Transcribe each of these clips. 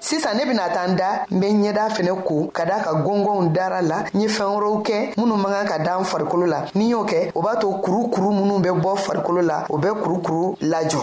sisan ne bɛna taa n da n bɛ ɲɛda fɛnɛ ko ka da ka gɔngɔnw dara la n ye fɛn wɛrɛw kɛ minnu man kan ka da n farikolo la ni y'o kɛ o b'a to kurukuru minnu bɛ bɔ farikolo la o bɛ kurukuru lajɔ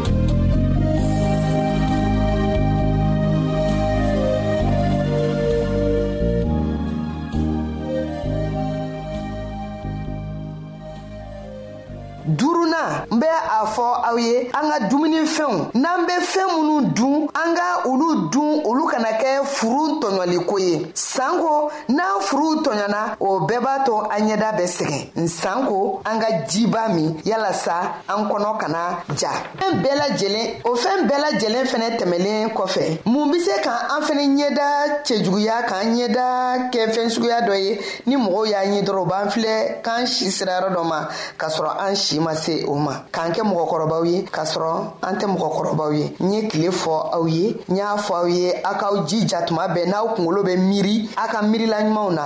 duurunan n bɛ a fɔ aw ye an ka dumunifɛnw n'an bɛ fɛn minnu dun an ka olu dun olu kana kɛ furu tɔɲɔliko ye sanko n'an furu tɔɲɔna o bɛɛ b'a to an ɲɛda bɛ sɛgɛn nsanko an ka jiba min yalasa an kɔnɔ kana ja fɛn bɛɛ lajɛlen o fɛn bɛɛ lajɛlen fɛnɛ tɛmɛlen kɔfɛ mun be se ka an fɛnɛ ɲɛda cɛjuguya k'an ɲɛda kɛ fɛn suguya dɔ ye ni mɔgɔw y'a ɲɛ dɔrɔn b'an filɛ k'an si sirayɔrɔ dɔ ma k'a sɔrɔ an si ma se o ma k'an kɛ mɔgɔkɔrɔbaw ye k'a sɔrɔ an tɛ mɔgɔkɔrɔbaw ye n ye kile fɔ aw ye n y'a fɔ aw ye a k'aw jija tuma bɛɛ n'aw kungolo bɛ miiri a ka miirila ɲumanw na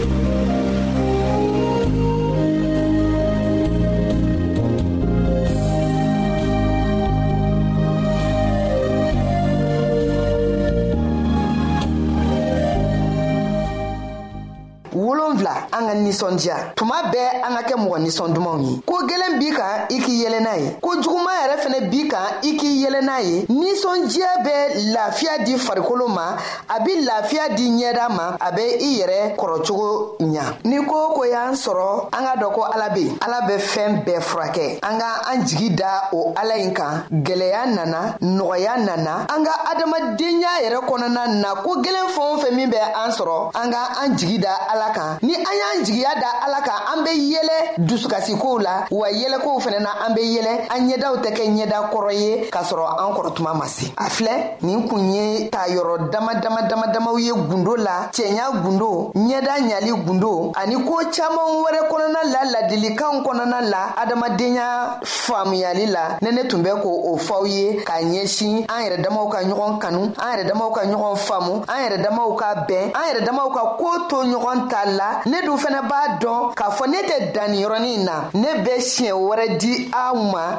nisɔndiya tuma bɛɛ an ka kɛ mɔgɔ nisɔn dumanw ye ko gwɛlɛn b'i kan i k'i yɛlɛ n'a ye ko juguman yɛrɛ fɛnɛ b'i kan i k'i yɛlɛ n'a ye nisɔndiya bɛ lafiya di farikolo ma a bɛ lafiya di ɲɛda ma a bɛ i yɛrɛ kɔrɔcogo ɲa ni ko ko y'an sɔrɔ an ka dɔn ko ala be ala bɛ fɛɛn bɛɛ furakɛ an ka an jigi da o ala in kan gwɛlɛya nana nɔgɔya nana an ka adamadenya yɛrɛ kɔnɔna na ko gwɛlɛn fɛn o fɛn min bɛ an sɔrɔ an ka an jigi da ala kan ni an y'an jigiya da ala kan an be yɛlɛ dusukasikow la wa yɛlɛkow fɛnɛ na an be yɛlɛ an ɲɛdaw tɛ kɛ ɲɛda kɔrɔ ye k'a sɔrɔ an kɔrɔ tuma ma se a filɛ nin kun ye ta yɔrɔ dama dama dama damaw ye gundo la cɛɲa gundo ɲɛda ɲali gundo ani ko caaman wɛrɛ kɔnɔna la ladilikanw kɔnɔna la adamadenya faamuyali la ne ne tun bɛ ko o fɔw ye k'a ɲɛsin an yɛrɛ damaw ka ɲɔgɔn kanu an yɛrɛ damaw ka ɲɔgɔn faamu an yɛrɛ damaw ka bɛn an yɛrɛ damaw ka ko to ɲɔgɔn ta la ne dun fɛnɛ b'a dɔn k'a fɔ ne tɛ danniyɔrɔnin na ne bɛ siɲɛ wɛrɛ di aw ma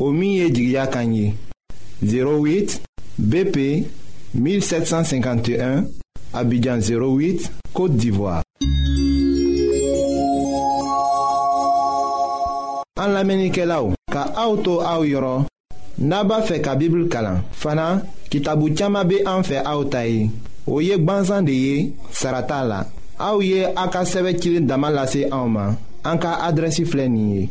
o min ye jigiya kan ye 08 BP 1751 Abidjan 08 Côte d'Ivoire. An lamenikelaw ka auto au yoro n'a b'a fɛ ka bibulu kalan fana kitabu caaman be an fɛ aw ta ye o ye gwanzan de ye sara t'a la aw ye aw ka sɛbɛ cilen dama lase anw ma an ka adrɛsi filɛ nin ye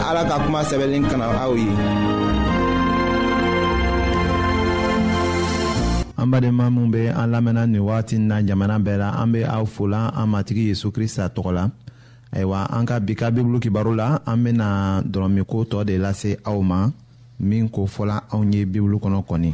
ala ka kuma sɛbɛnlen kana aw ye an badenma minw be an lamɛnna nin wagati na jamana bɛɛ la an be aw fola an matigi yezu krista tɔgɔ la ayiwa an ka bi ka bibulu kibaru la an bena dɔrɔmiko tɔɔ de lase aw ma min ko fɔla anw ye bibulu kɔnɔ kɔni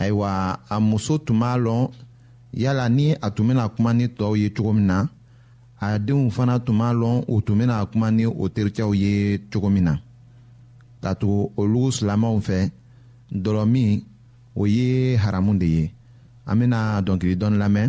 ayiwa a muso tun b'a lɔn yala ni a tun bɛna kuma ni tɔw ye cogo min na a denw fana tun b'a lɔn u tun bɛna kuma ni o terikɛw ye cogo min na ka tugu olu silamɛw fɛ dɔlɔmin o ye haramu de ye an bɛna dɔnkili dɔɔni lamɛn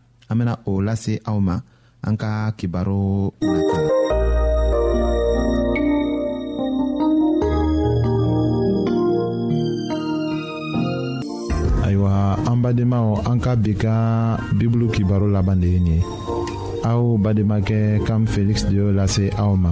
an bena o lase aw ma an ka kibaro nata la ayiwa an badenmaw an ka bi ka bibulu kibaro laban de ye nin ye aw bademakɛ kam feliksi de y'o lase aw ma